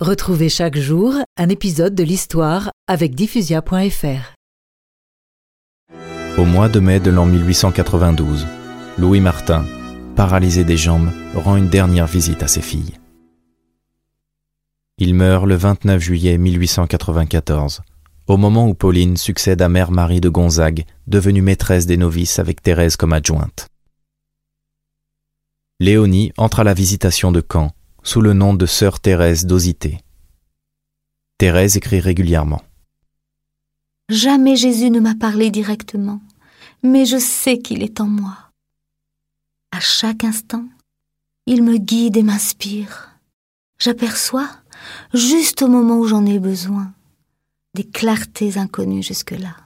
Retrouvez chaque jour un épisode de l'histoire avec diffusia.fr. Au mois de mai de l'an 1892, Louis Martin, paralysé des jambes, rend une dernière visite à ses filles. Il meurt le 29 juillet 1894, au moment où Pauline succède à Mère Marie de Gonzague, devenue maîtresse des novices avec Thérèse comme adjointe. Léonie entre à la visitation de Caen sous le nom de sœur Thérèse d'Osité. Thérèse écrit régulièrement. Jamais Jésus ne m'a parlé directement, mais je sais qu'il est en moi. À chaque instant, il me guide et m'inspire. J'aperçois, juste au moment où j'en ai besoin, des clartés inconnues jusque-là.